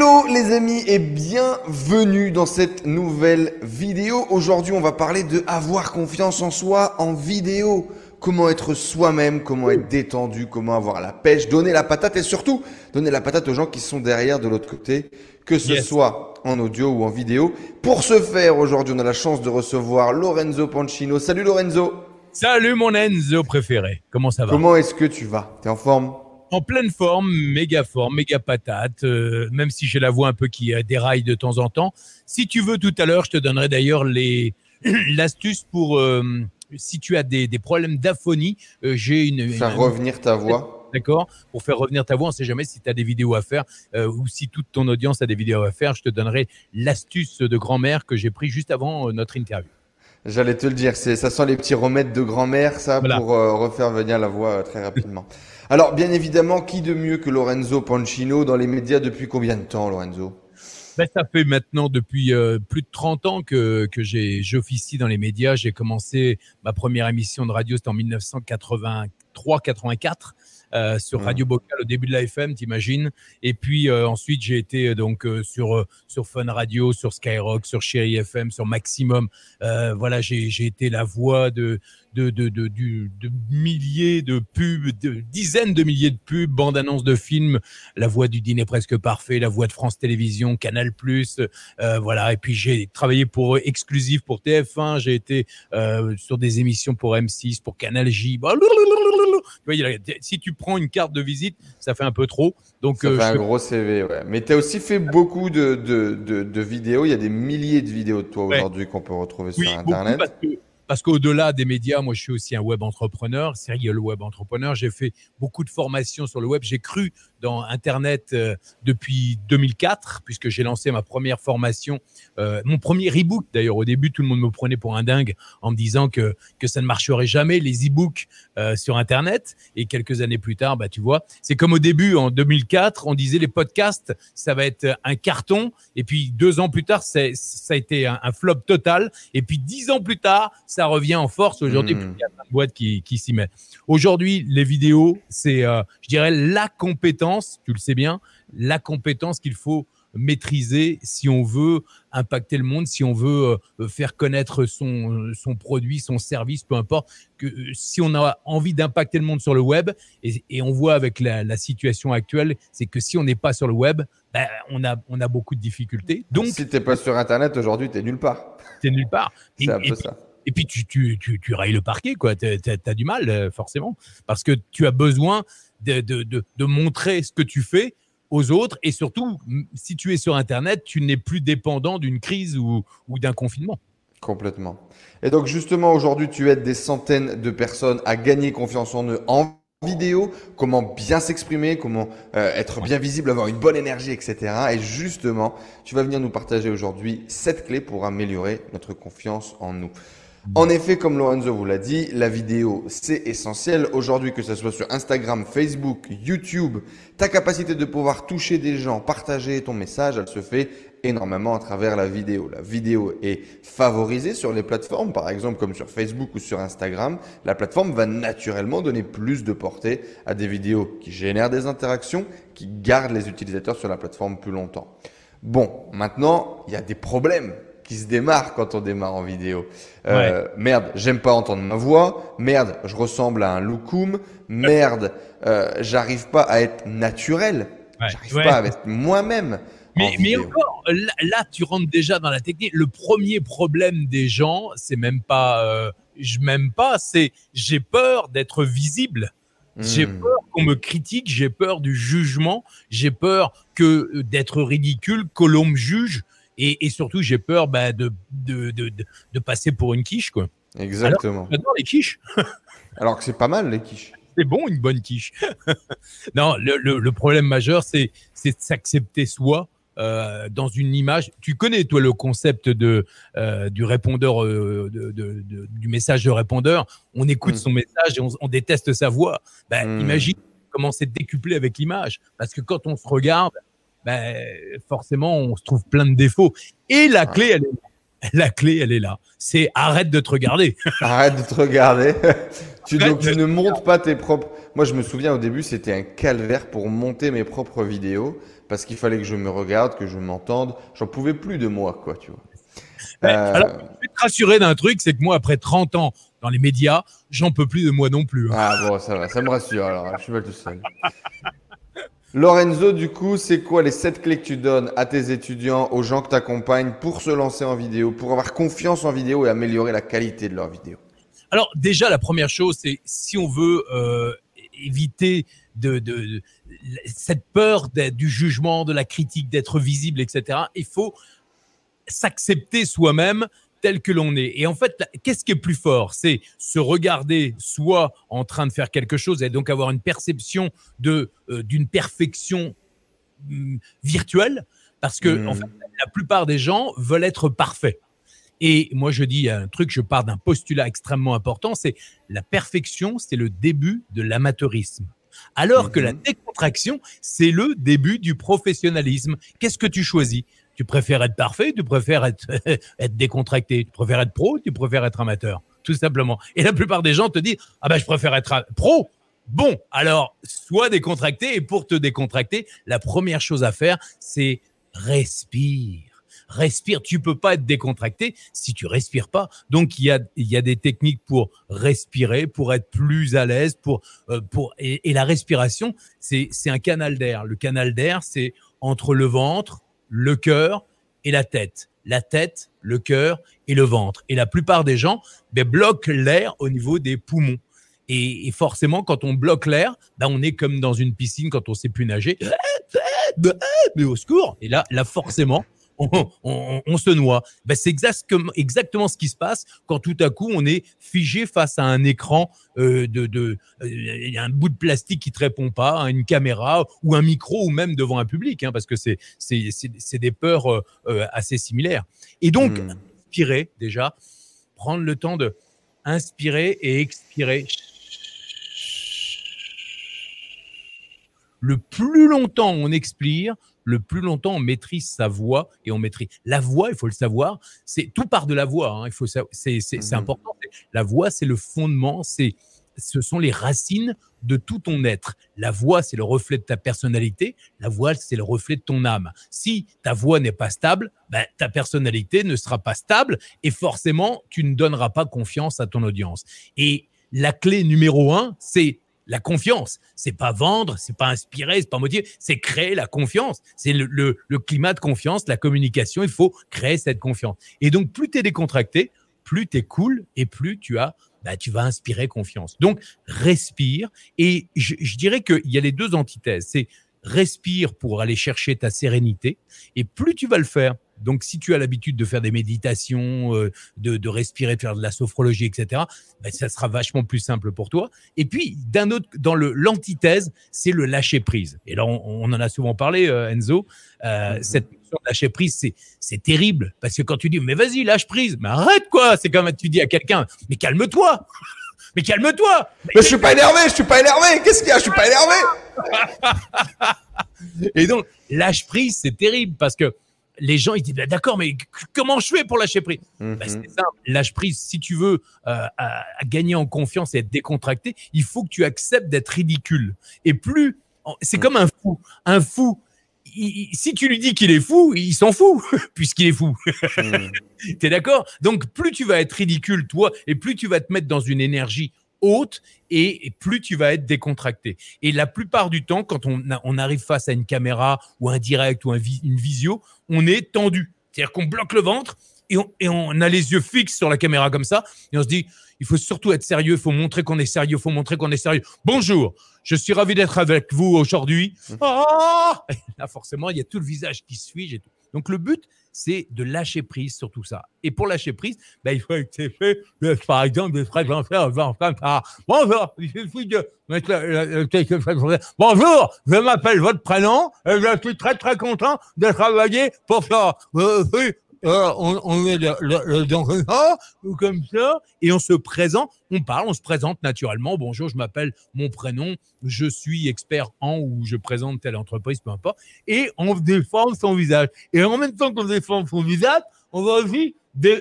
Hello les amis et bienvenue dans cette nouvelle vidéo. Aujourd'hui on va parler de avoir confiance en soi en vidéo. Comment être soi-même, comment être détendu, comment avoir la pêche, donner la patate et surtout donner la patate aux gens qui sont derrière de l'autre côté, que ce soit en audio ou en vidéo. Pour ce faire, aujourd'hui on a la chance de recevoir Lorenzo Pancino. Salut Lorenzo Salut mon Enzo préféré, comment ça va? Comment est-ce que tu vas? T'es en forme? En pleine forme, méga forme, méga patate, euh, même si j'ai la voix un peu qui euh, déraille de temps en temps. Si tu veux, tout à l'heure, je te donnerai d'ailleurs les l'astuce pour euh, si tu as des, des problèmes d'aphonie. j'ai une faire revenir ta voix. D'accord Pour faire revenir ta voix, on ne sait jamais si tu as des vidéos à faire ou si toute ton audience a des vidéos à faire. Je te donnerai l'astuce de grand-mère que j'ai pris juste avant notre interview. J'allais te le dire, ça sent les petits remèdes de grand-mère, ça, pour refaire venir la voix très rapidement. Alors, bien évidemment, qui de mieux que Lorenzo Pancino dans les médias depuis combien de temps, Lorenzo? Ben, ça fait maintenant depuis euh, plus de 30 ans que, que j'officie dans les médias. J'ai commencé ma première émission de radio, c'était en 1983-84. Euh, sur Radio Bocal au début de la FM, t'imagines? Et puis euh, ensuite, j'ai été donc sur sur Fun Radio, sur Skyrock, sur Chéri FM, sur Maximum. voilà, j'ai été la voix de de, de, de, de, milliers de pubs, de dizaines de milliers de pubs, bandes annonces de films, la voix du dîner presque parfait, la voix de France Télévisions, Canal+, euh, voilà. Et puis j'ai travaillé pour exclusif pour TF1, j'ai été euh, sur des émissions pour M6, pour Canal J. Si tu prends une carte de visite, ça fait un peu trop. Donc, ça euh, fait un gros CV, ouais. Mais tu as aussi fait beaucoup de, de, de, vidéos. Il y a des milliers de vidéos de toi aujourd'hui qu'on peut retrouver sur Internet. Parce qu'au-delà des médias, moi, je suis aussi un web entrepreneur, serial web entrepreneur. J'ai fait beaucoup de formations sur le web. J'ai cru dans Internet euh, depuis 2004, puisque j'ai lancé ma première formation, euh, mon premier e-book. D'ailleurs, au début, tout le monde me prenait pour un dingue en me disant que, que ça ne marcherait jamais, les e-books euh, sur Internet. Et quelques années plus tard, bah, tu vois, c'est comme au début, en 2004, on disait les podcasts, ça va être un carton. Et puis, deux ans plus tard, ça a été un, flop total. Et puis, dix ans plus tard, ça revient en force. Aujourd'hui, mmh. il y a plein de boîtes qui, qui s'y mettent. Aujourd'hui, les vidéos, c'est, je dirais, la compétence tu le sais bien, la compétence qu'il faut maîtriser si on veut impacter le monde, si on veut euh, faire connaître son, son produit, son service, peu importe, que euh, si on a envie d'impacter le monde sur le web, et, on voit avec la, situation actuelle, c'est que si on n'est pas sur le web, ben, on, a, on a beaucoup de difficultés. Donc, si tu n'es pas sur Internet aujourd'hui, tu es nulle part. Tu es nulle part. C'est un peu ça. Et puis tu, tu, tu, tu railles le parquet, quoi. Tu as, du mal, euh, forcément. Parce que tu as besoin de, de, de, montrer ce que tu fais aux autres. Et surtout, si tu es sur Internet, tu n'es plus dépendant d'une crise ou, d'un confinement. Complètement. Et donc justement, aujourd'hui, tu aides des centaines de personnes à gagner confiance en eux en vidéo, comment bien s'exprimer, comment euh, être bien visible, avoir une bonne énergie, etc. Et justement, tu vas venir nous partager aujourd'hui cette clés pour améliorer notre confiance en nous. En effet, comme Lorenzo vous l'a dit, la vidéo, c'est essentiel. Aujourd'hui, que ce soit sur Instagram, Facebook, YouTube, ta capacité de pouvoir toucher des gens, partager ton message, elle se fait énormément à travers la vidéo. La vidéo est favorisée sur les plateformes, par exemple comme sur Facebook ou sur Instagram. La plateforme va naturellement donner plus de portée à des vidéos qui génèrent des interactions, qui gardent les utilisateurs sur la plateforme plus longtemps. Bon, maintenant, il y a des problèmes qui se démarre quand on démarre en vidéo. Euh, Merde, j'aime pas entendre ma voix. Merde, je ressemble à un loukoum. Merde, euh, j'arrive pas à être naturel. J'arrive pas à être moi-même. Mais, mais, encore, là, tu rentres déjà dans la technique. Le premier problème des gens, c'est même pas euh, je m'aime pas, c'est j'ai peur d'être visible. J'ai hmm. peur qu'on me critique, j'ai peur du jugement, j'ai peur que d'être ridicule, que l'on me juge. Et, surtout, j'ai peur bah, de, de, de, de, passer pour une quiche. Quoi. Exactement. J'adore les quiches. Alors que c'est pas mal, les quiches. C'est bon, une bonne quiche. non, le, le, problème majeur, c'est de s'accepter soi. Euh, dans une image. Tu connais, toi, le concept de, euh, du répondeur, euh, de, de, du message de répondeur. On écoute mm. son message et on, déteste sa voix. Ben. Imagine comment c'est décuplé avec l'image. Parce que quand on se regarde, ben, forcément, on se trouve plein de défauts. Et la clé, elle est là. La clé, elle est là. C'est arrête de te regarder. arrête de te regarder. tu, donc tu ne montes pas tes propres. Moi, je me souviens au début, c'était un calvaire pour monter mes propres vidéos parce qu'il fallait que je me regarde, que je m'entende. J'en pouvais plus de moi, quoi, tu vois. Euh, alors, je vais te rassurer d'un truc, c'est que moi, après 30 ans dans les médias, j'en peux plus de moi non plus. Hein. Ah bon, ça va, ça me rassure. Alors, je suis pas tout seul. Lorenzo, du coup, c'est quoi les 7 clés que tu donnes à tes étudiants, aux gens que tu accompagnes pour se lancer en vidéo, pour avoir confiance en vidéo et améliorer la qualité de leur vidéo? Alors déjà, la première chose, c'est si on veut euh, éviter de, cette peur du jugement, de la critique, d'être visible, etc., il faut s'accepter soi-même tel que l'on est. Et en fait, qu'est-ce qui est plus fort? C'est se regarder soit en train de faire quelque chose et donc avoir une perception de euh, d'une perfection mm, virtuelle, parce que en mmh. fait, la plupart des gens veulent être parfaits. Et moi, je dis un truc, je pars d'un postulat extrêmement important, c'est la perfection, c'est le début de l'amateurisme. Alors que la mmh. décontraction, c'est le début du professionnalisme. Qu'est-ce que tu choisis? Tu préfères être parfait, tu préfères être, décontracté, tu préfères être pro, tu préfères être amateur, tout simplement. Et la plupart des gens te disent ah ben je préfère être pro. Bon, alors sois décontracté et pour te décontracter, la première chose à faire, c'est respire respire. Tu peux pas être décontracté si tu respires pas. Donc il y a y a des techniques pour respirer, pour être plus à l'aise, pour euh, pour et, et, la respiration, c'est un canal d'air. Le canal d'air, c'est entre le ventre, le cœur et la tête. La tête, le cœur et le ventre. Et la plupart des gens ben, bloquent l'air au niveau des poumons. Et, forcément, quand on bloque l'air, ben, on est comme dans une piscine quand on sait plus nager. Mais au secours Et là, là forcément, on, se noie. Ben, c'est exactement, exactement ce qui se passe quand tout à coup on est figé face à un écran euh, de, de euh, un bout de plastique qui te répond pas, une caméra ou un micro ou même devant un public, hein, parce que c'est c'est des peurs euh, assez similaires. Et donc hmm. inspirer déjà, prendre le temps de inspirer et expirer. Le plus longtemps on expire, le plus longtemps on maîtrise sa voix et on maîtrise la voix. Il faut le savoir. C'est tout part de la voix. Hein, il faut c'est c'est mmh important. La voix, c'est le fondement. C'est ce sont les racines de tout ton être. La voix, c'est le reflet de ta personnalité. La voix, c'est le reflet de ton âme. Si ta voix n'est pas stable, ben, ta personnalité ne sera pas stable et forcément, tu ne donneras pas confiance à ton audience. Et la clé numéro un, c'est la confiance. C'est pas vendre, c'est pas inspirer, c'est pas motiver, c'est créer la confiance. C'est le, climat de confiance, la communication. Il faut créer cette confiance. Et donc, plus tu es décontracté, plus tu es cool et plus tu as bah, tu vas inspirer confiance. Donc, respire. Et je, je dirais qu'il y a les deux antithèses. C'est respire pour aller chercher ta sérénité. Et plus tu vas le faire, donc, si tu as l'habitude de faire des méditations, euh, de, de, respirer, de faire de la sophrologie, etc., ben, ça sera vachement plus simple pour toi. Et puis, d'un autre, dans le l'antithèse, c'est le lâcher prise. Et là, on, en a souvent parlé, euh, Enzo. Euh, mm-hmm. Cette notion de lâcher prise, c'est terrible parce que quand tu dis mais vas-y lâche prise, mais arrête quoi. C'est comme tu dis à quelqu'un mais calme-toi. Mais calme-toi Mais je suis pas énervé, je suis pas énervé Qu'est-ce qu'il y a? Je suis pas énervé Et donc, lâche prise, c'est terrible parce que les gens ils disent bah, d'accord, mais comment je fais pour lâcher prise? Bah, C'est mhm. simple, lâche prise. Si tu veux euh, à, gagner en confiance et être décontracté, il faut que tu acceptes d'être ridicule. Et plus, c'est mhm. comme un fou. Un fou, si tu lui dis qu'il est fou, il s'en fout puisqu'il est fou. Mhm. tu es d'accord? Donc plus tu vas être ridicule toi, et plus tu vas te mettre dans une énergie haute et, plus tu vas être décontracté. Et la plupart du temps, quand on, on arrive face à une caméra ou un direct ou un une visio, on est tendu. C'est-à-dire qu'on bloque le ventre et on, et on, a les yeux fixes sur la caméra comme ça et on se dit, il faut surtout être sérieux, il faut montrer qu'on est sérieux, il faut montrer qu'on est sérieux. Bonjour, je suis ravi d'être avec vous aujourd'hui. Mmh. Ah Là, forcément, il y a tout le visage qui tout. Donc le but, c'est de lâcher prise sur tout ça. Et pour lâcher prise, ben, il faut accepter, par exemple, de présenter Bonjour, je suis de Bonjour, je m'appelle votre prénom et je suis très très content de travailler pour ça. Euh, euh, on, met le, le, ou comme ça, et on se présente, on parle, on se présente naturellement. Bonjour, je m'appelle mon prénom, je suis expert en ou je présente telle entreprise, peu importe, et on déforme son visage. Et en même temps qu'on déforme son visage, on va aussi euh,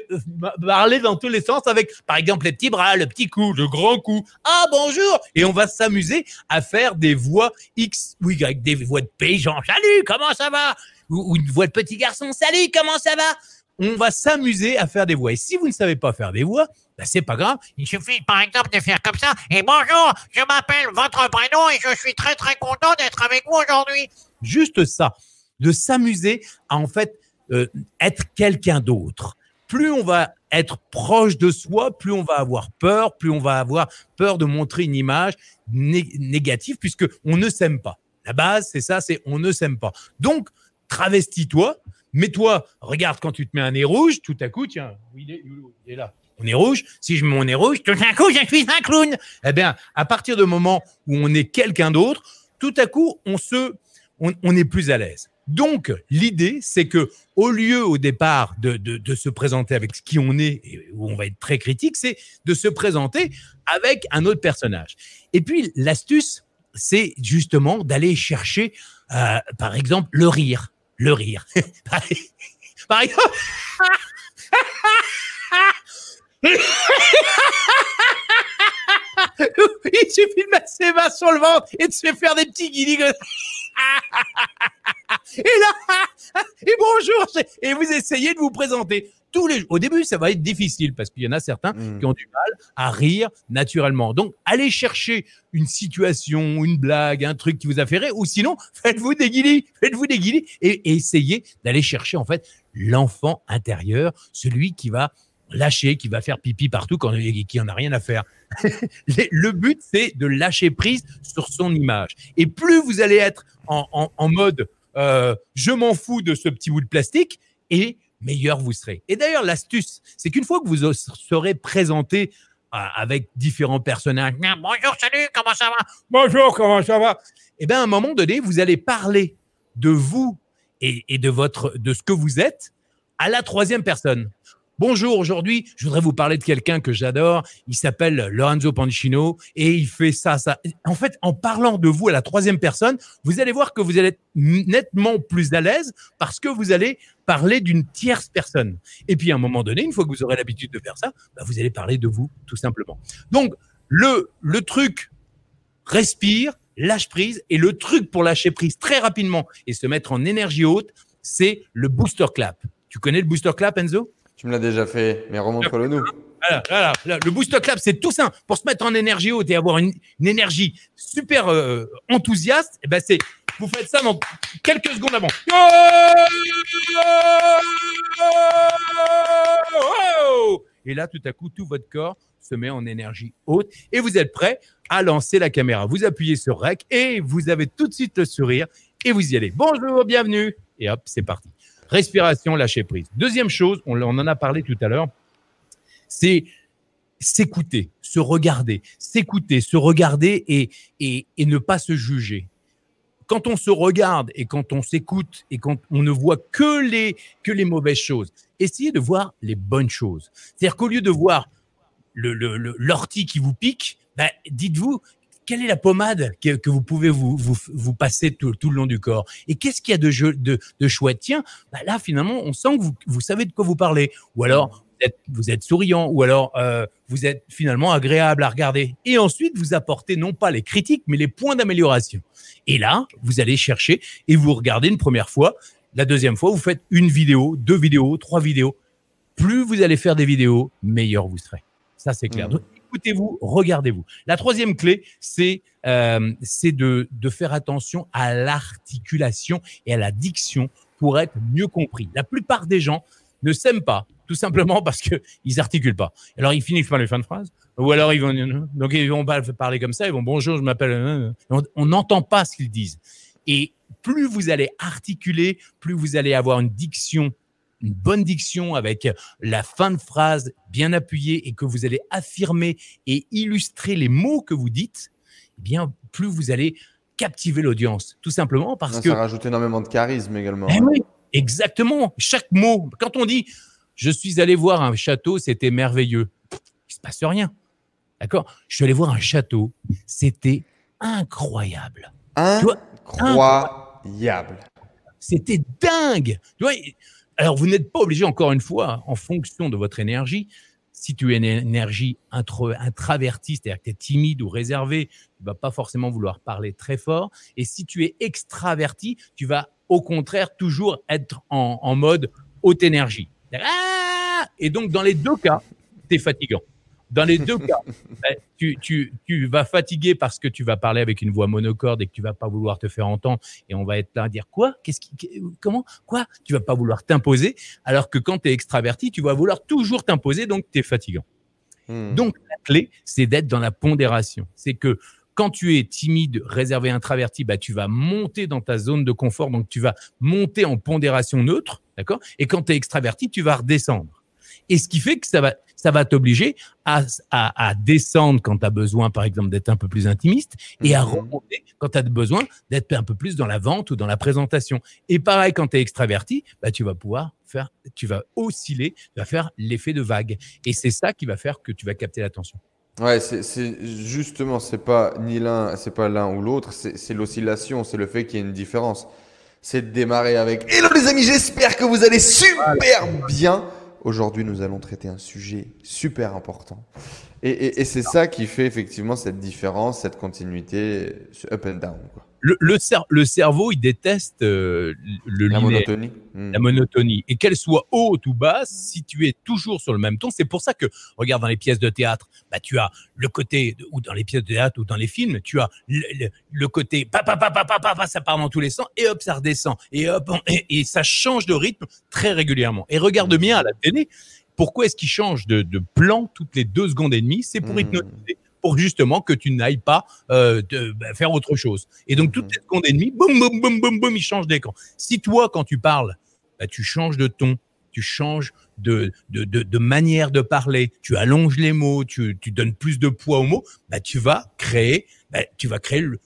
parler dans tous les sens avec, par exemple, les petits bras, le petit cou, le grand cou. Ah, bonjour! Et on va s'amuser à faire des voix X ou Y, des voix de paysans. Salut, comment ça va? Ou, une voix de petit garçon. Salut, comment ça va? On va s'amuser à faire des voix. Et si vous ne savez pas faire des voix, ben c'est pas grave. Il suffit, par exemple, de faire comme ça. Et bonjour, je m'appelle votre prénom et je suis très très content d'être avec vous aujourd'hui. Juste ça, de s'amuser à en fait euh, être quelqu'un d'autre. Plus on va être proche de soi, plus on va avoir peur, plus on va avoir peur de montrer une image négative puisque on ne s'aime pas. La base, c'est ça, c'est on ne s'aime pas. Donc, travestis-toi, mets-toi, regarde quand tu te mets un nez rouge, tout à coup, tiens, il est, là. On est rouge. Si je mets mon nez rouge, tout à coup, je suis un clown. Eh bien, à partir du moment où on est quelqu'un d'autre, tout à coup, on se, on, on est plus à l'aise. Donc, l'idée, c'est que au lieu au départ de, de, se présenter avec qui on est, et où on va être très critique, c'est de se présenter avec un autre personnage. Et puis, l'astuce, c'est justement d'aller chercher, euh, par exemple, le rire. Le rire. par exemple. Il suffit de mettre ses mains sur le ventre et de se faire des petits guillis. Et là, et bonjour, et vous essayez de vous présenter. Tous les au début, ça va être difficile parce qu'il y en a certains hmm. qui ont du mal à rire naturellement. Donc, allez chercher une situation, une blague, un truc qui vous a fait rire, ou sinon, faites-vous des faites-vous des et essayez d'aller chercher en fait l'enfant intérieur, celui qui va lâcher, qui va faire pipi partout quand, qui en a rien à faire. le but, c'est de lâcher prise sur son image. Et plus vous allez être en, mode euh, je m'en fous de ce petit bout de plastique, et meilleur vous serez. Et d'ailleurs, l'astuce, c'est qu'une fois que vous serez présenté euh, avec différents personnages, bonjour, salut, comment ça va Bonjour, comment ça va? Eh bien, à un moment donné, vous allez parler de vous et, et de votre de ce que vous êtes à la troisième personne. Bonjour, aujourd'hui, je voudrais vous parler de quelqu'un que j'adore. Il s'appelle Lorenzo Pancino et il fait ça, ça. En fait, en parlant de vous à la troisième personne, vous allez voir que vous allez être nettement plus à l'aise parce que vous allez parler d'une tierce personne. Et puis, à un moment donné, une fois que vous aurez l'habitude de faire ça, bah, vous allez parler de vous, tout simplement. Donc, le, le truc, respire, lâche prise. Et le truc pour lâcher prise très rapidement et se mettre en énergie haute, c'est le booster clap. Tu connais le booster clap, Enzo? Tu me l'as déjà fait, mais remontre-le nous. Voilà, le booster clap, c'est tout simple. Pour se mettre en énergie haute et avoir une, énergie super euh, enthousiaste, eh ben c'est, vous faites ça dans quelques secondes avant. Et là, tout à coup, tout votre corps se met en énergie haute et vous êtes prêt à lancer la caméra. Vous appuyez sur REC et vous avez tout de suite le sourire et vous y allez. Bonjour, bienvenue. Et hop, c'est parti. Respiration, lâcher prise. Deuxième chose, on, en a parlé tout à l'heure, c'est s'écouter, se regarder, s'écouter, se regarder et, et, et ne pas se juger. Quand on se regarde et quand on s'écoute et quand on ne voit que les, que les mauvaises choses, essayez de voir les bonnes choses. C'est-à-dire qu'au lieu de voir l'ortie le, qui vous pique, ben, dites-vous quelle est la pommade que, vous pouvez vous, vous, passer tout, le long du corps? Et qu'est-ce qu'il y a de, de, de chouette? Tiens, bah là, finalement, on sent que vous, vous savez de quoi vous parlez. Ou alors, vous êtes, vous êtes souriant, ou alors euh, vous êtes finalement agréable à regarder. Et ensuite, vous apportez non pas les critiques, mais les points d'amélioration. Et là, vous allez chercher et vous regardez une première fois. La deuxième fois, vous faites une vidéo, deux vidéos, trois vidéos. Plus vous allez faire des vidéos, meilleur vous serez. Ça, c'est clair. Mmh écoutez-vous, regardez-vous. La troisième clé, c'est euh, de, de faire attention à l'articulation et à la diction pour être mieux compris. La plupart des gens ne s'aiment pas, tout simplement parce qu'ils n'articulent pas. Alors, ils finissent par les fins de phrase, ou alors ils vont, donc ils vont parler comme ça, ils vont bonjour, je m'appelle, on n'entend pas ce qu'ils disent. Et plus vous allez articuler, plus vous allez avoir une diction une bonne diction avec la fin de phrase bien appuyée et que vous allez affirmer et illustrer les mots que vous dites, eh bien, plus vous allez captiver l'audience. Tout simplement parce que. Ça rajoute énormément de charisme également. Eh oui, exactement. Chaque mot. Quand on dit je suis allé voir un château, c'était merveilleux, il se passe rien. D'accord? Je suis allé voir un château, c'était incroyable. Incroyable. C'était dingue. Tu vois, alors, vous n'êtes pas obligé, encore une fois, en fonction de votre énergie, si tu es une énergie intravertie, c'est-à-dire que tu es timide ou réservé, tu vas pas forcément vouloir parler très fort. Et si tu es extraverti, tu vas au contraire toujours être en, en mode haute énergie. Ah et donc, dans les deux cas, tu es fatigant. Dans les deux cas, ben, tu, tu, tu vas fatiguer parce que tu vas parler avec une voix monocorde et que tu vas pas vouloir te faire entendre et on va être là à dire quoi? Qu'est-ce qui comment? Quoi? Tu vas pas vouloir t'imposer alors que quand tu es extraverti, tu vas vouloir toujours t'imposer donc tu es fatigant. Hmm. Donc la clé, c'est d'être dans la pondération. C'est que quand tu es timide, réservé, introverti, bah, tu vas monter dans ta zone de confort, donc tu vas monter en pondération neutre, d'accord? Et quand tu es extraverti, tu vas redescendre. Et ce qui fait que ça va, ça va t'obliger à, à, à descendre quand tu as besoin, par exemple, d'être un peu plus intimiste et à Mhm. remonter quand tu as besoin d'être un peu plus dans la vente ou dans la présentation. Et pareil, quand tu es extraverti, bah, tu vas pouvoir faire, tu vas osciller, tu vas faire l'effet de vague. Et c'est ça qui va faire que tu vas capter l'attention. Ouais, c'est justement, c'est pas ni l'un, c'est pas l'un ou l'autre, c'est c'est l'oscillation, c'est le fait qu'il y ait une différence. C'est de démarrer avec Hello les amis, j'espère que vous allez super bien. Aujourd'hui, nous allons traiter un sujet super important. Et, et- et c'est ça qui fait effectivement cette différence, cette continuité, ce up and down, quoi. Le, le, cer- le cerveau, il déteste euh, le La linéaire. monotonie. Hmm. la monotonie. Et qu'elle soit haute ou basse, si tu es toujours sur le même ton, c'est pour ça que, regarde, dans les pièces de théâtre, bah, tu as le côté, ou dans les pièces de théâtre ou dans les films, tu as le, le- le côté, pa, pa, pa, pa, pa, pa, pa, ça part dans tous les sens, et hop, ça redescend, et hop, et, et ça change de rythme très régulièrement. Et regarde bien à la télé, pourquoi est-ce qu'il change de, de plan toutes les deux secondes et demie? C'est pour Mhm. hypnotiser, pour justement que tu n'ailles pas euh, de, bah, faire autre chose. Et donc, toutes Mhm. les secondes et demie, boum, boum, boum, boum, boum, il change d'écran. Si toi, quand tu parles, bah, tu changes de ton, tu changes de, de, de, de manière de parler, tu allonges les mots, tu, tu donnes plus de poids aux mots, bah, tu vas créer, bah, tu vas créer le,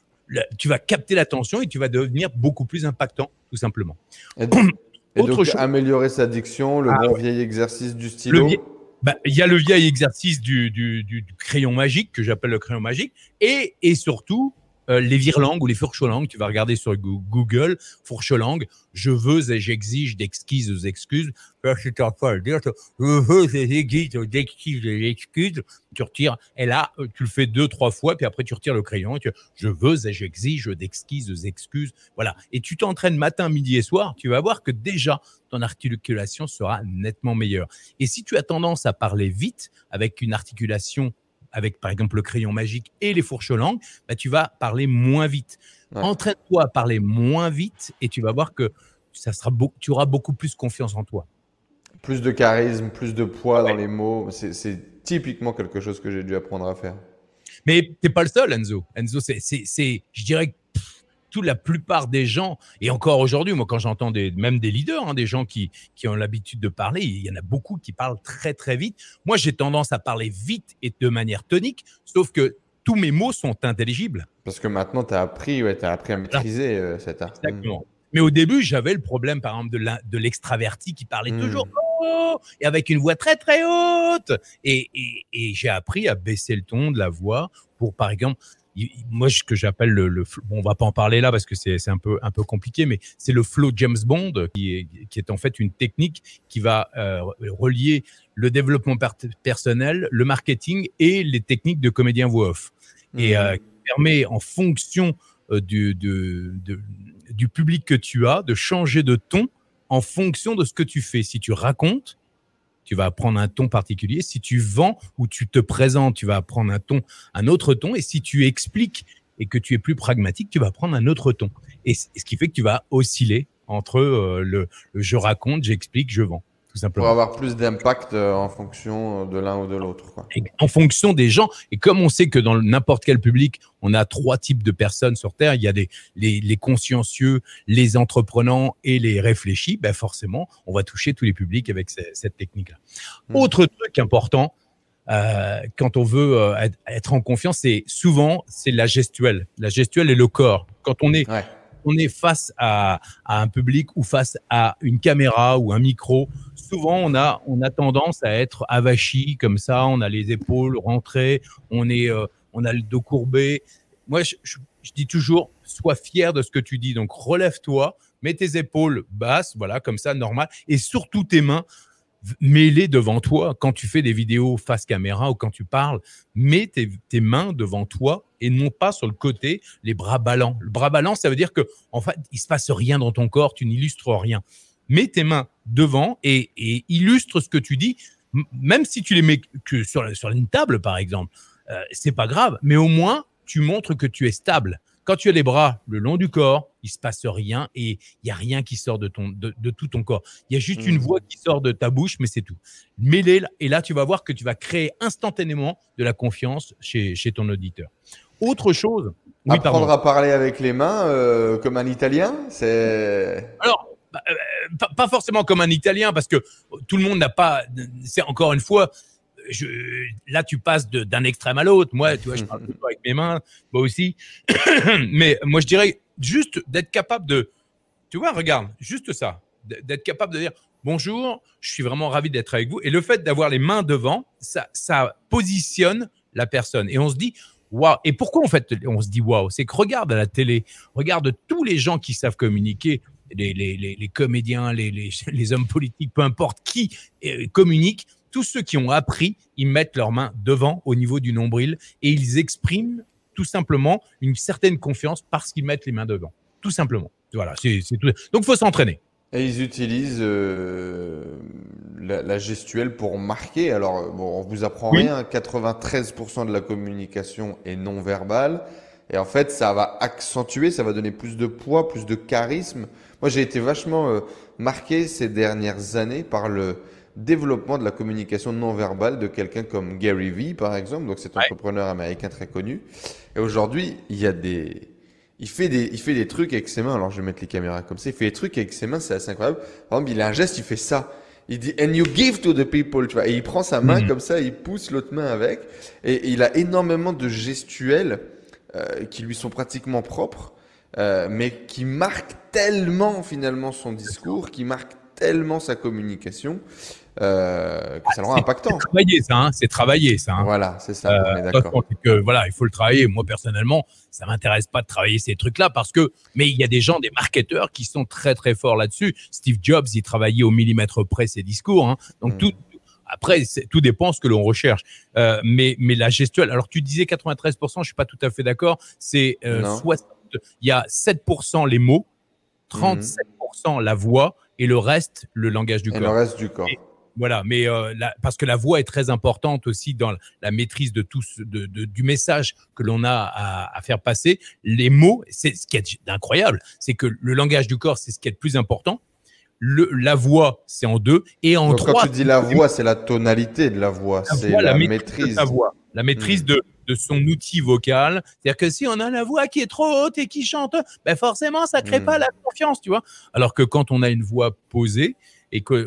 tu vas capter l'attention et tu vas devenir beaucoup plus impactant, tout simplement. Et, donc- et Autre donc, chose- améliorer sa diction, le Ah bon vieil exercice du stylo. Le Bah, Il y a le vieil exercice du, crayon magique, que j'appelle le crayon magique, et surtout euh, les virelangues ou les fourches-langues. Tu vas regarder sur Goo- Google, fourche-langue, je veux et j'exige d'exquises excuses. Pas. Je veux et j'exige d'exquises excuses. Tu retires, et là, euh, tu le fais deux, trois fois, puis après, tu retires le crayon. Tu, je veux et j'exige d'exquises excuses. Voilà. Et tu t'entraînes matin, midi et soir. Tu vas voir que déjà, ton articulation sera nettement meilleure. Et si tu as tendance à parler vite avec une articulation avec par exemple le crayon magique et les fourches langues, bah, tu vas parler moins vite. Ouais. Entraîne-toi à parler moins vite et tu vas voir que ça sera beau- tu auras beaucoup plus confiance en toi. Plus de charisme, plus de poids dans les mots. C'est typiquement quelque chose que j'ai dû apprendre à faire. Mais t'es pas le seul, Enzo. Enzo, c'est, c'est, c'est, je dirais que toute la plupart des gens, et encore aujourd'hui, moi, quand j'entends des, même des leaders, hein, des gens qui, qui ont l'habitude de parler, il y en a beaucoup qui parlent très, très vite. Moi, j'ai tendance à parler vite et de manière tonique, sauf que tous mes mots sont intelligibles. Parce que maintenant, tu as appris, ouais, as appris à maîtriser euh, cet art. Exactement. Mais au début, j'avais le problème, par exemple, de l'extraverti qui parlait Mm. toujours et avec une voix très très haute. Et, et, et j'ai appris à baisser le ton de la voix pour, par exemple, il- moi, ce que j'appelle le, le bon, on va pas en parler là parce que c'est c'est un peu un peu compliqué, mais c'est le flow James Bond qui est qui est en fait une technique qui va euh, relier le développement per- personnel, le marketing et les techniques de comédien voix off et euh, qui permet en fonction euh, du, de- du public que tu as de changer de ton en fonction de ce que tu fais. Si tu racontes, tu vas prendre un ton particulier. Si tu vends ou tu te présentes, tu vas prendre un ton, un autre ton. Et si tu expliques et que tu es plus pragmatique, tu vas prendre un autre ton. Et ce qui fait que tu vas osciller entre euh, le je raconte, j'explique, je vends, tout Pour avoir plus d'impact euh, en fonction de l'un ou de l'autre. en fonction des gens. Et comme on sait que dans n'importe quel public, on a trois types de personnes sur Terre. Il y a des, les, les consciencieux, les entreprenants et les réfléchis. Ben forcément, on va toucher tous les publics avec ce- cette technique-là. Mm. Autre truc important, euh, quand on veut euh, être, être en confiance, c'est souvent c'est la gestuelle, la gestuelle et le corps. Quand on est Ouais. on est face à, à un public ou face à une caméra ou un micro, souvent on a, on a tendance à être avachi comme ça, on a les épaules rentrées, on, est, euh, on a le dos courbé. Moi, je, dis toujours, sois fier de ce que tu dis. Donc, relève-toi, mets tes épaules basses, voilà, comme ça, normal, et surtout tes mains mets-les devant toi quand tu fais des vidéos face caméra ou quand tu parles. Mets tes, tes, mains devant toi et non pas sur le côté, les bras ballants. Le bras ballant, ça veut dire que en fait, il se passe rien dans ton corps, tu n'illustres rien. Mets tes mains devant et, et, illustre ce que tu dis, même si tu les mets que sur, sur une table, par exemple. Euh, c'est pas grave, mais au moins tu montres que tu es stable. Quand tu as les bras le long du corps, il se passe rien et il y a rien qui sort de ton de, de tout ton corps. Il y a juste une Mhm. voix qui sort de ta bouche, mais c'est tout. Mets-les là, et là tu vas voir que tu vas créer instantanément de la confiance chez, chez ton auditeur. Autre chose. Oui, Apprendre pardon. à parler avec les mains euh, comme un Italien, c'est. Alors, pas, pas forcément comme un Italien, parce que tout le monde n'a pas. C'est encore une fois. Je, là, tu passes d'un extrême à l'autre. Moi, tu vois, je parle avec mes mains, moi aussi. Mais moi, je dirais juste d'être capable de. Tu vois, regarde, juste ça. D'être capable de dire bonjour, je suis vraiment ravi d'être avec vous. Et le fait d'avoir les mains devant, ça, ça positionne la personne. Et on se dit, waouh. Et pourquoi en fait on se dit waouh? C'est que regarde à la télé, regarde tous les gens qui savent communiquer, les, les, les, les comédiens, les, hommes politiques, peu importe qui euh, communique, tous ceux qui ont appris, ils mettent leurs mains devant au niveau du nombril et ils expriment tout simplement une certaine confiance parce qu'ils mettent les mains devant. Tout simplement. Voilà, c'est c'est tout. Donc, faut s'entraîner. Et ils utilisent euh, la, la gestuelle pour marquer. Alors, bon, on vous apprend Oui. rien. 93% de la communication est non verbale. Et en fait, ça va accentuer, ça va donner plus de poids, plus de charisme. Moi, j'ai été vachement euh, marqué ces dernières années par le développement de la communication non verbale de quelqu'un comme Gary Vee, par exemple. Donc, cet Ouais. entrepreneur américain très connu. Et aujourd'hui, il y a des, il fait des, il fait des trucs avec ses mains. Alors, je vais mettre les caméras comme ça. Il fait des trucs avec ses mains, c'est assez incroyable. Par exemple, il a un geste, il fait ça. Il dit, and you give to the people, tu vois. Et il prend sa main Mhm. comme ça, il pousse l'autre main avec. Et il a énormément de gestuels euh, qui lui sont pratiquement propres, euh, mais qui marquent tellement finalement son discours, qui marquent tellement sa communication, euh, que ça le rend impactant. C'est travaillé, ça. Hein c'est travaillé, ça. Hein Voilà, c'est ça, d'accord. que voilà, il faut le travailler. Moi personnellement, ça m'intéresse pas de travailler ces trucs-là parce que, mais il y a des gens, des marketeurs qui sont très très forts là-dessus. Steve Jobs, il travaillait au millimètre près ses discours. Hein. Donc Mm. tout, après, c'est- tout dépend ce que l'on recherche. Euh, mais mais la gestuelle. Alors tu disais 93%, je suis pas tout à fait d'accord. C'est euh, Non. 60. Il y a 7% les mots, 37% la voix et le reste le langage du Et corps. le reste du corps. Et- Voilà, mais euh, la- parce que la voix est très importante aussi dans la maîtrise de tout ce- de, de- du message que l'on a à, à faire passer. Les mots, c'est ce qui est incroyable, c'est que le langage du corps, c'est ce qui est le plus important. Le, la voix, c'est en deux, et en Donc trois. quand tu dis la voix, c'est la tonalité de la voix, c'est la de maîtrise. sa voix, la maîtrise Mm. de, de son outil vocal. C'est-à-dire que si on a la voix qui est trop haute et qui chante, ben forcément, ça crée Mm. pas la confiance, tu vois. Alors que quand on a une voix posée et qu'on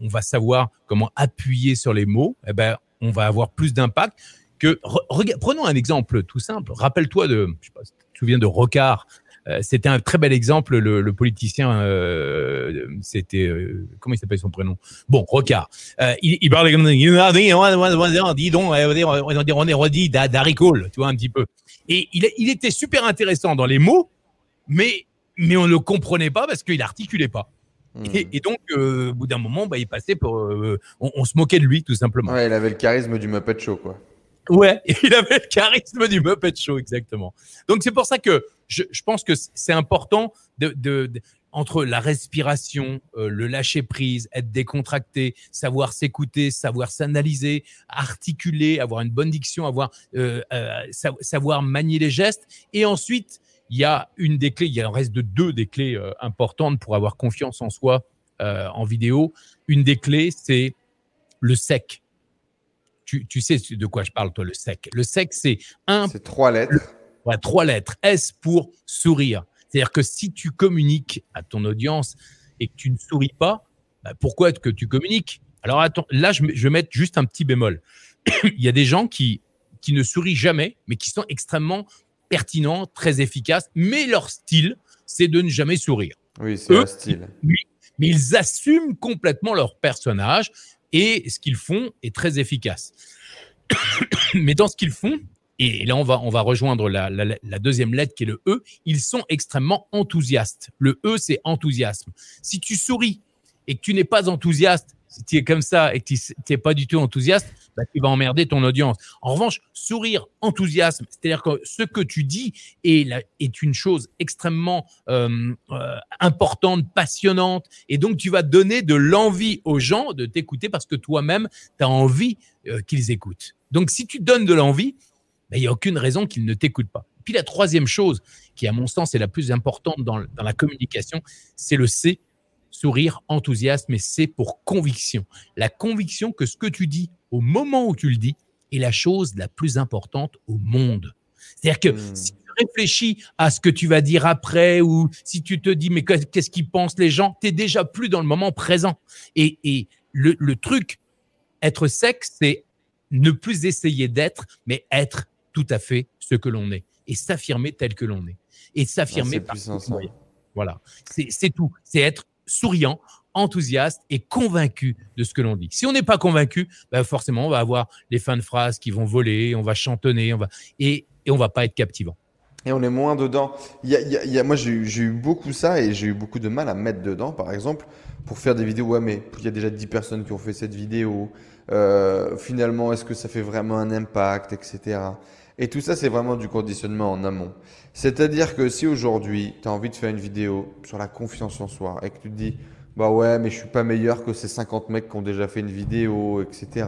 on va savoir comment appuyer sur les mots, eh ben, on va avoir plus d'impact que. re- prenons un exemple tout simple. Rappelle-toi de, je sais pas, tu te souviens de Rocard. Euh, c'était un très bel exemple, le, le politicien, euh, c'était, euh, comment il s'appelle son prénom? Bon, Rocard. Il, il parlait comme il a dit, on on- dis donc, on est- redit d'haricole, tu vois, un petit peu. Et il, il était super intéressant dans les mots, mais, mais on ne le comprenait pas parce qu'il articulait pas. Hmm. Et, et donc, euh, au bout d'un moment, bah, il passait pour. euh, on, on se moquait de lui, tout simplement. Ouais, il avait le charisme du Muppet Show, quoi. Ouais, il avait le charisme du Muppet Show, exactement. Donc c'est pour ça que je, pense que c'est important entre la respiration, euh, le lâcher prise, être décontracté, savoir s'écouter, savoir s'analyser, articuler, avoir une bonne diction, euh, euh, sa- savoir manier les gestes, et ensuite il y a une des clés, il en reste de deux des clés importantes pour avoir confiance en soi en vidéo. Une des clés c'est le sec. Tu, tu sais de quoi je parle, toi, le sec. Le sec, c'est un, C'est trois lettres. ouais, trois lettres. S pour sourire. C'est-à-dire que si tu communiques à ton audience et que tu ne souris pas, bah, pourquoi est-ce que tu communiques? Alors attends, là, je, vais mettre juste un petit bémol. Il y a des gens qui, qui ne sourient jamais, mais qui sont extrêmement pertinents, très efficaces, mais leur style, c'est de ne jamais sourire Oui, c'est un style. mais ils assument complètement leur personnage et ce qu'ils font est très efficace. mais dans ce qu'ils font, et là on va, on va rejoindre la, la, la deuxième lettre qui est le E, ils sont extrêmement enthousiastes. Le E, c'est enthousiasme. Si tu souris et que tu n'es pas enthousiaste, si tu es comme ça et que tu n'es pas du tout enthousiaste, bah, tu vas emmerder ton audience. En revanche, sourire, enthousiasme, c'est-à-dire que ce que tu dis est, une chose extrêmement euh, euh, importante, passionnante, et donc tu vas donner de l'envie aux gens de t'écouter parce que toi-même, tu as envie euh, qu'ils écoutent. Donc si tu donnes de l'envie, bah, il n'y a aucune raison qu'ils ne t'écoutent pas. Puis la troisième chose, qui à mon sens est la plus importante dans la communication, c'est le C, sourire, enthousiasme, et c'est pour conviction. La conviction que ce que tu dis au moment où tu le dis est la chose la plus importante au monde. C'est-à-dire que Hmm. si tu réfléchis à ce que tu vas dire après ou si tu te dis mais que- qu'est-ce qu'ils pensent les gens, tu déjà plus dans le moment présent. Et, et le, le truc, être sec, c'est ne plus essayer d'être, mais être tout à fait ce que l'on est et s'affirmer tel que l'on est. Et Ah, s'affirmer c'est par. Voilà, c'est tout. C'est être souriant, enthousiaste et convaincu de ce que l'on dit. Si on n'est pas convaincu, ben forcément, on va avoir les fins de phrases qui vont voler, on va chantonner, on va et, et on va pas être captivant. Et on est moins dedans. Moi, j'ai eu, beaucoup ça et j'ai eu beaucoup de mal à me mettre dedans. Par exemple, pour faire des vidéos, ouais, mais il y a déjà 10 personnes qui ont fait cette vidéo. Euh, finalement, est-ce que ça fait vraiment un impact, etc. Et tout ça, c'est vraiment du conditionnement en amont. C'est-à-dire que si aujourd'hui, tu as envie de faire une vidéo sur la confiance en soi et que tu te dis, bah ouais, mais je suis pas meilleur que ces 50 mecs qui ont déjà fait une vidéo, etc.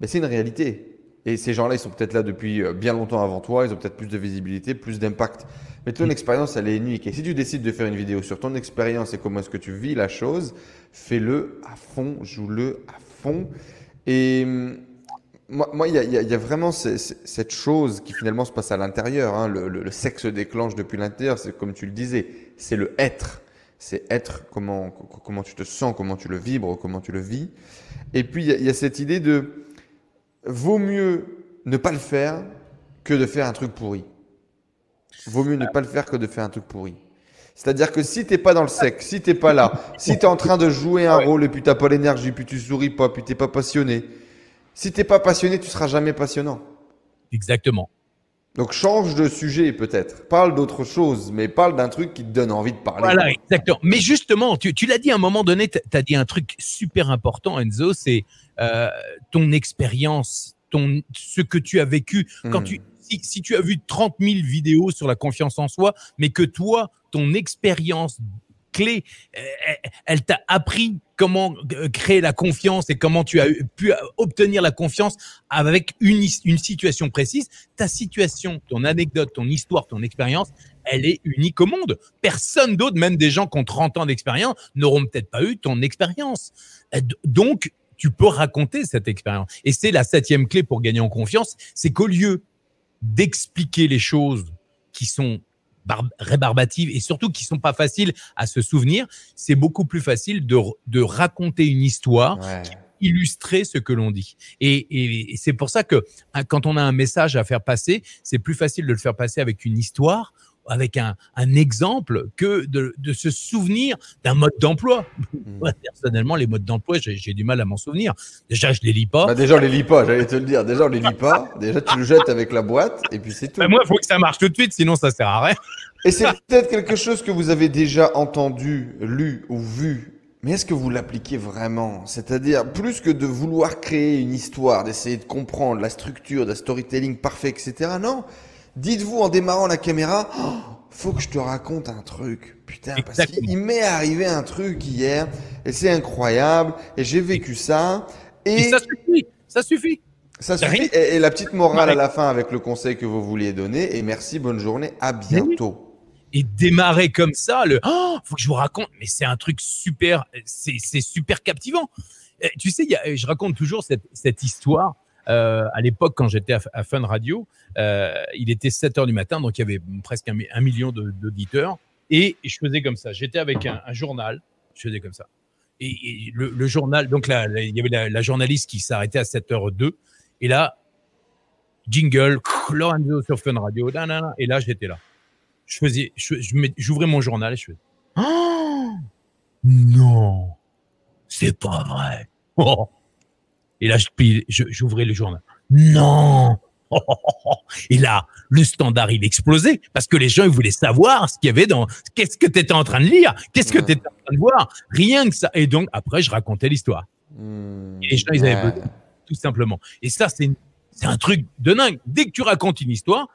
Mais c'est une réalité. Et ces gens-là, ils sont peut-être là depuis euh, bien longtemps avant toi, ils ont peut-être plus de visibilité, plus d'impact. Mais ton expérience, elle est unique. Et si tu décides de faire une vidéo sur ton expérience et comment est-ce que tu vis la chose, fais-le à fond, joue-le à fond. Et moi, moi, il y a, y y vraiment ce- ce- cette chose qui finalement se passe à l'intérieur. hein. Le, le- le sexe se déclenche depuis l'intérieur. C'est comme tu le disais, c'est le être. C'est être, comment, co- comment tu te sens, comment tu le vibres, comment tu le vis. Et puis, il y a, il y a cette idée de vaut mieux ne pas le faire que de faire un truc pourri. Vaut mieux ne pas le faire que de faire un truc pourri. C'est-à-dire que si t'es pas dans le sec, si t'es pas là, si t'es en train de jouer un rôle et puis t'as pas l'énergie, puis tu souris pas, puis t'es pas passionné, si t'es pas passionné, tu seras jamais passionnant. Exactement. Donc change de sujet peut-être. Parle d'autre chose, mais parle d'un truc qui te donne envie de parler. Voilà, exactement. Mais justement, tu, tu l'as dit à un moment donné, tu as dit un truc super important, Enzo, c'est euh, ton expérience, ton ce que tu as vécu. Quand Hmm. tu, si, si tu as vu 30 000 vidéos sur la confiance en soi, mais que toi, ton expérience clé, euh, elle, t'a appris comment euh, créer la confiance et comment tu as pu obtenir la confiance avec une, une situation précise, ta situation, ton anecdote, ton histoire, ton expérience, elle est unique au monde. Personne d'autre, même des gens qui ont 30 ans d'expérience, n'auront peut-être pas eu ton expérience. Euh, Donc, tu peux raconter cette expérience. Et c'est la septième clé pour gagner en confiance, c'est qu'au lieu d'expliquer les choses qui sont rébarbatives et surtout qui sont pas faciles à se souvenir, c'est beaucoup plus facile de, de raconter une histoire Ouais. illustrer ce que l'on dit. Et, et- et c'est pour ça que quand on a un message à faire passer, c'est plus facile de le faire passer avec une histoire, avec un, un exemple, que de, de se souvenir d'un mode d'emploi. Moi, personnellement, les modes d'emploi, j'ai j'ai du mal à m'en souvenir. Déjà, je les lis pas. Bah déjà on les lit pas, j'allais te le dire. Déjà on les lit pas. Déjà tu le jettes avec la boîte et puis c'est tout. Bah, moi, il faut que ça marche tout de suite, sinon ça sert à rien. Et c'est peut-être quelque chose que vous avez déjà entendu, lu ou vu. Mais est-ce que vous l'appliquez vraiment? C'est-à-dire, plus que de vouloir créer une histoire, d'essayer de comprendre la structure d'un storytelling parfait, etc. Non. Dites-vous en démarrant la caméra, Oh, faut que je te raconte un truc. Putain, parce Exactement. qu'il m'est arrivé un truc hier, et c'est incroyable, et j'ai vécu ça. Et, Et, ça suffit. Ça suffit. ça suffit. Et, et la petite morale à la fin avec le conseil que vous vouliez donner. Et merci, bonne journée, à bientôt. et démarrer comme ça, le oh, faut que je vous raconte, mais c'est un truc super, c'est super captivant. Tu sais, il y a- je raconte toujours cette, cette histoire. Euh, à l'époque, quand j'étais à, à Fun Radio, euh, il était 7 heures du matin, donc il y avait presque un, un million d'auditeurs. Et je faisais comme ça. J'étais avec un, un journal, je faisais comme ça. Et, le, le journal, donc là, il y avait la, la journaliste qui s'arrêtait à 7h02. Et là, jingle, Lorenzo sur Fun Radio, et là, j'étais là je faisais, je, je j'ouvrais mon journal et je faisais, oh, non, c'est pas vrai. Oh. Et là, je plie- je- j'ouvrais le journal. Non, Et là, le standard, il explosait parce que les gens, ils voulaient savoir ce qu'il y avait dans, qu'est-ce que tu étais en train de lire, qu'est-ce que tu étais en train de voir? Rien que ça. Et donc, après, je racontais l'histoire. Hmm, Et les gens, ils avaient ouais. besoin, tout simplement. Et ça, c'est une- c'est un truc de dingue. Dès que tu racontes une histoire,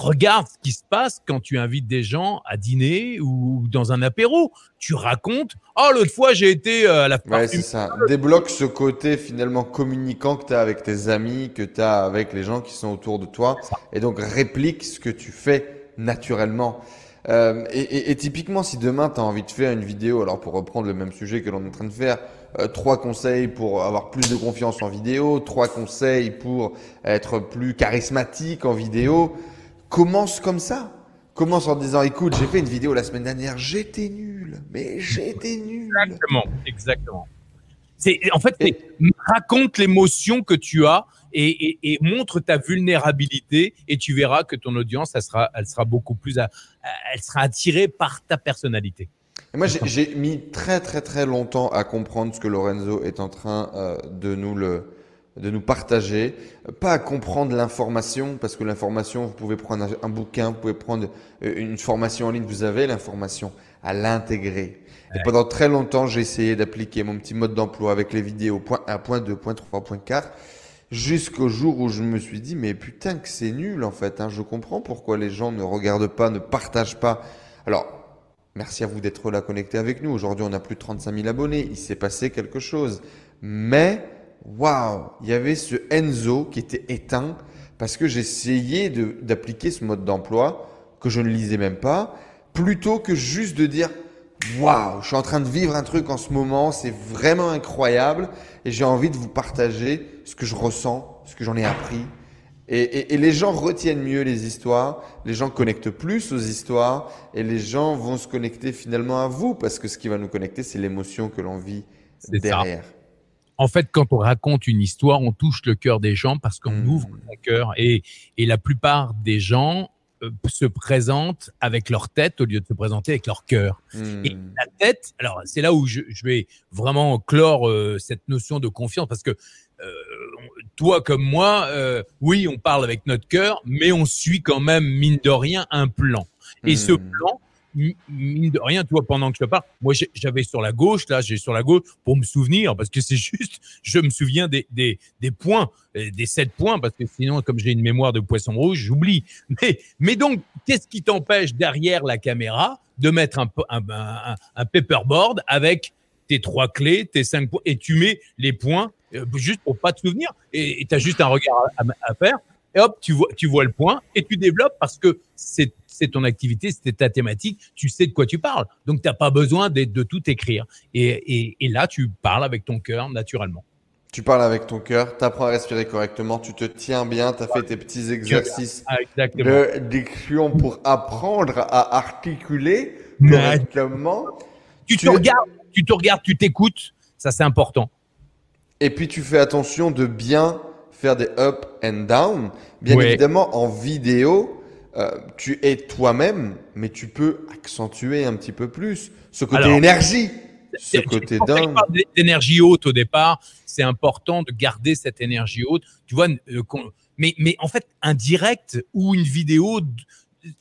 regarde ce qui se passe quand tu invites des gens à dîner ou dans un apéro. Tu racontes, oh, l'autre fois, j'ai été euh, à la Ouais, c'est ça. Débloque ce côté finalement communicant que tu as avec tes amis, que tu as avec les gens qui sont autour de toi. Et donc réplique ce que tu fais naturellement. Euh, et, et- et typiquement, si demain tu as envie de faire une vidéo, alors pour reprendre le même sujet que l'on est en train de faire, euh, trois conseils pour avoir plus de confiance en vidéo, trois conseils pour être plus charismatique en vidéo, commence comme ça. Commence en disant, écoute, j'ai fait une vidéo la semaine dernière, j'étais nul, mais j'étais nul. Exactement, exactement. C'est en fait, raconte l'émotion que tu as et, et- et montre ta vulnérabilité et tu verras que ton audience, elle sera, elle sera beaucoup plus, à- elle sera attirée par ta personnalité. Et moi, j'ai- j'ai mis très très très longtemps à comprendre ce que Lorenzo est en train euh, de nous le de nous partager, pas à comprendre l'information parce que l'information, vous pouvez prendre un, bouquin, vous pouvez prendre euh, une formation en ligne, vous avez l'information, à l'intégrer. Et pendant très longtemps, j'ai essayé d'appliquer mon petit mode d'emploi avec les vidéos point 1, point 2, point 3, point 4, jusqu'au jour où je me suis dit, mais putain que c'est nul en fait, hein. je comprends pourquoi les gens ne regardent pas, ne partagent pas. Alors, Merci à vous d'être là connecté avec nous. Aujourd'hui, on a plus de 35 000 abonnés. Il s'est passé quelque chose. Mais, waouh, il y avait ce Enzo qui était éteint parce que j'essayais d'appliquer ce mode d'emploi que je ne lisais même pas, plutôt que juste de dire, waouh, je suis en train de vivre un truc en ce moment, c'est vraiment incroyable et j'ai envie de vous partager ce que je ressens, ce que j'en ai appris. Et, et- et les gens retiennent mieux les histoires, les gens connectent plus aux histoires et les gens vont se connecter finalement à vous parce que ce qui va nous connecter, c'est l'émotion que l'on vit ça. En fait, quand on raconte une histoire, on touche le cœur des gens parce qu'on Mm. ouvre son cœur. Et, et la plupart des gens euh, se présentent avec leur tête au lieu de se présenter avec leur cœur. Hmm. Et la tête, alors c'est là où je, je vais vraiment clore euh, cette notion de confiance parce que euh, toi comme moi, euh, oui, on parle avec notre cœur, mais on suit quand même mine de rien un plan. Et ce Hmm. plan, mine de rien, tu vois, pendant que je te parle, moi j'avais sur la gauche, là, j'ai sur la gauche pour me souvenir, parce que c'est juste, je me souviens des, des, points, euh, des sept points, parce que sinon, comme j'ai une mémoire de poisson rouge, j'oublie. Mais, mais donc, qu'est-ce qui t'empêche derrière la caméra de mettre un, un, paperboard avec tes trois clés, tes cinq points, et tu mets les points euh, juste pour pas te souvenir, et tu as juste un regard à faire, et hop, tu vois, tu vois le point, et tu développes parce que c'est c'est ton activité, c'est ta thématique, tu sais de quoi tu parles. Donc, tu n'as pas besoin de, de tout écrire. Et, et, et là, tu parles avec ton cœur naturellement. Tu parles avec ton cœur, tu apprends à respirer correctement, tu te tiens bien, tu as fait tes petits exercices Ah, de diction pour apprendre à articuler correctement. Tu tu- te regardes, tu te regardes, tu t'écoutes. Ça, c'est important. Et puis tu fais attention de bien faire des up and down. Bien évidemment, en vidéo, euh, tu es toi-même, mais tu peux accentuer un petit peu plus ce côté Alors, énergie, ce côté c'est pour ça que je down. parle d- d'énergie haute au départ. C'est important de garder cette énergie haute. Tu vois, euh, mais, mais en fait, un direct ou une vidéo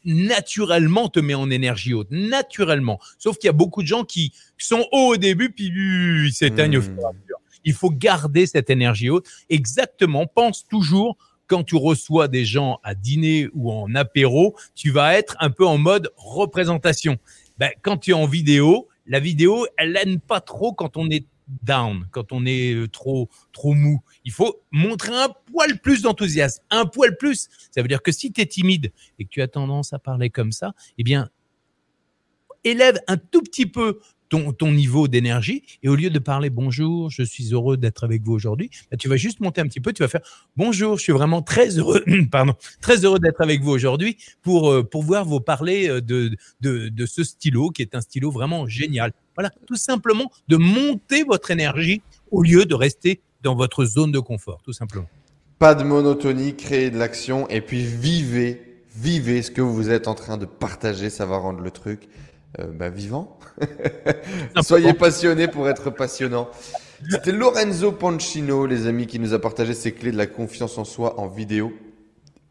naturellement te met en énergie haute. Naturellement. Sauf qu'il y a beaucoup de gens qui sont hauts au début, puis euh, ils s'éteignent au Hmm. fur et à mesure. Il faut garder cette énergie haute. Exactement. Pense toujours quand tu reçois des gens à dîner ou en apéro, tu vas être un peu en mode représentation. Ben, quand tu es en vidéo, la vidéo, elle n'aime pas trop quand on est down, quand on est euh, trop trop mou. Il faut montrer un poil plus d'enthousiasme, un poil plus. Ça veut dire que si tu es timide et que tu as tendance à parler comme ça, eh bien, élève un tout petit peu ton, ton niveau d'énergie et au lieu de parler bonjour, je suis heureux d'être avec vous aujourd'hui, ben, tu vas juste monter un petit peu, tu vas faire bonjour, je suis vraiment très heureux, pardon, très heureux d'être avec vous aujourd'hui pour, euh, pour voir vous parler euh, de, de, de ce stylo qui est un stylo vraiment génial. Voilà, tout simplement de monter votre énergie au lieu de rester dans votre zone de confort, tout simplement. Pas de monotonie, créez de l'action et puis vivez, vivez ce que vous êtes en train de partager, ça va rendre le truc euh, bah, vivant. Soyez passionné pour être passionnant. C'était Lorenzo Pancino, les amis, qui nous a partagé ses clés de la confiance en soi en vidéo.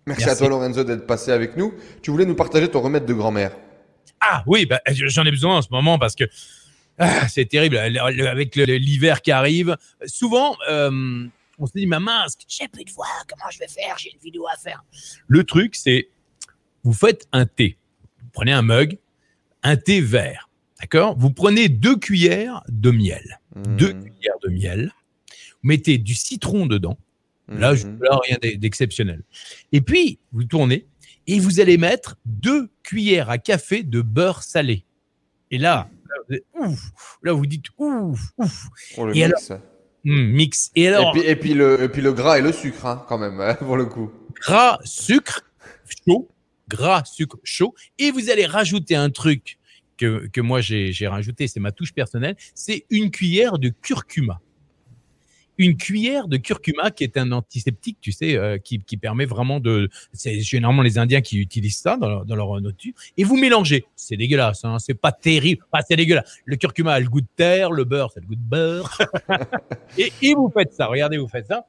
Merci, à toi Lorenzo d'être passé avec nous. Tu voulais nous partager ton remède de grand-mère. Ah oui, bah, j'en ai besoin en ce moment parce que ah, c'est terrible. Le- le- Avec l'hiver qui arrive, souvent, euh, on se dit, ma mince, J'ai plus de voix, comment je vais faire? J'ai une vidéo à faire. Le truc, c'est vous faites un thé. Vous prenez un mug, un thé vert. D'accord? Vous prenez deux cuillères de miel. Deux Hmm. cuillères de miel. Vous mettez du citron dedans. Là, je, là rien d'e- d'exceptionnel. Et puis, vous tournez et vous allez mettre deux cuillères à café de beurre salé. Et là, là, vous, êtes- ouf, là, vous dites ouf, ouf, Oh, le Et mix. mix. Et Et alors, puis, et, puis le, et puis le gras et le sucre, hein, quand même, hein, pour le coup. gras, sucre chaud, gras, sucre chaud, et vous allez rajouter un truc que, que moi j'ai j'ai rajouté, c'est ma touche personnelle, c'est une cuillère de curcuma. Une cuillère de curcuma qui est un antiseptique, tu sais, euh, qui, qui permet vraiment de. C'est généralement les Indiens qui utilisent ça dans leur, dans leur nourriture. Et vous mélangez. C'est dégueulasse, hein, c'est pas terrible. Enfin, c'est dégueulasse. Le curcuma a le goût de terre, le beurre, c'est le goût de beurre. et, et vous faites ça. Regardez, vous faites ça.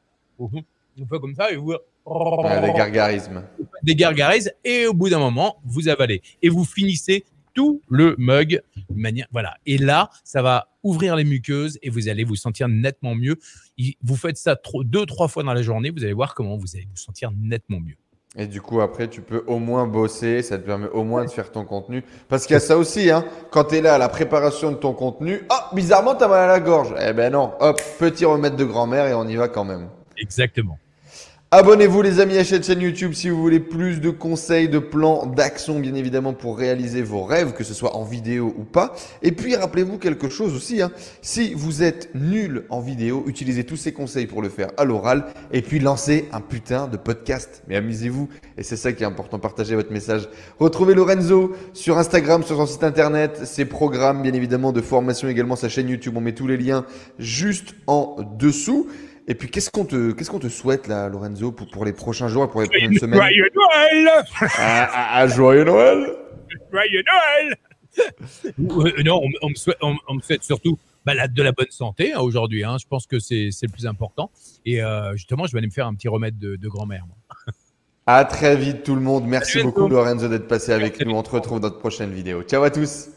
Vous faites comme ça et vous. Ouais, des gargarismes. des gargarismes et au bout d'un moment, vous avalez et vous finissez tout le mug de manière voilà. Et là, ça va ouvrir les muqueuses et vous allez vous sentir nettement mieux. Vous faites ça trop, deux trois fois dans la journée, vous allez voir comment vous allez vous sentir nettement mieux. Et du coup, après, tu peux au moins bosser, ça te permet au moins de faire ton contenu. Parce qu'il y a ça aussi, hein. Quand tu es là à la préparation de ton contenu, ah, bizarrement, tu as mal à la gorge. Eh ben non, hop, petit remède de grand-mère et on y va quand même. Exactement. Abonnez-vous les amis à cette chaîne YouTube si vous voulez plus de conseils, de plans, d'action bien évidemment pour réaliser vos rêves, que ce soit en vidéo ou pas. Et puis rappelez-vous quelque chose aussi, hein. si vous êtes nul en vidéo, utilisez tous ces conseils pour le faire à l'oral et puis lancez un putain de podcast. Mais amusez-vous et c'est ça qui est important, partagez votre message. Retrouvez Lorenzo sur Instagram, sur son site internet, ses programmes bien évidemment de formation également, sa chaîne YouTube, on met tous les liens juste en dessous. Et puis, qu'est-ce qu'on te, qu'est-ce qu'on te souhaite là, Lorenzo, pour, pour les prochains jours et pour les prochaines semaines Joyeux Noël ah, ah, ah, Joyeux Noël Joyeux Noël Euh, Non, on, on me souhaite, on- on me souhaite surtout bah, la- de la bonne santé hein, aujourd'hui. hein. Je pense que c'est c'est le plus important. Et euh, justement, je vais aller me faire un petit remède de, de grand-mère. À très vite tout le monde. Merci Salut, beaucoup Enzo. Lorenzo d'être passé avec Merci. nous. On te retrouve dans notre prochaine vidéo. Ciao à tous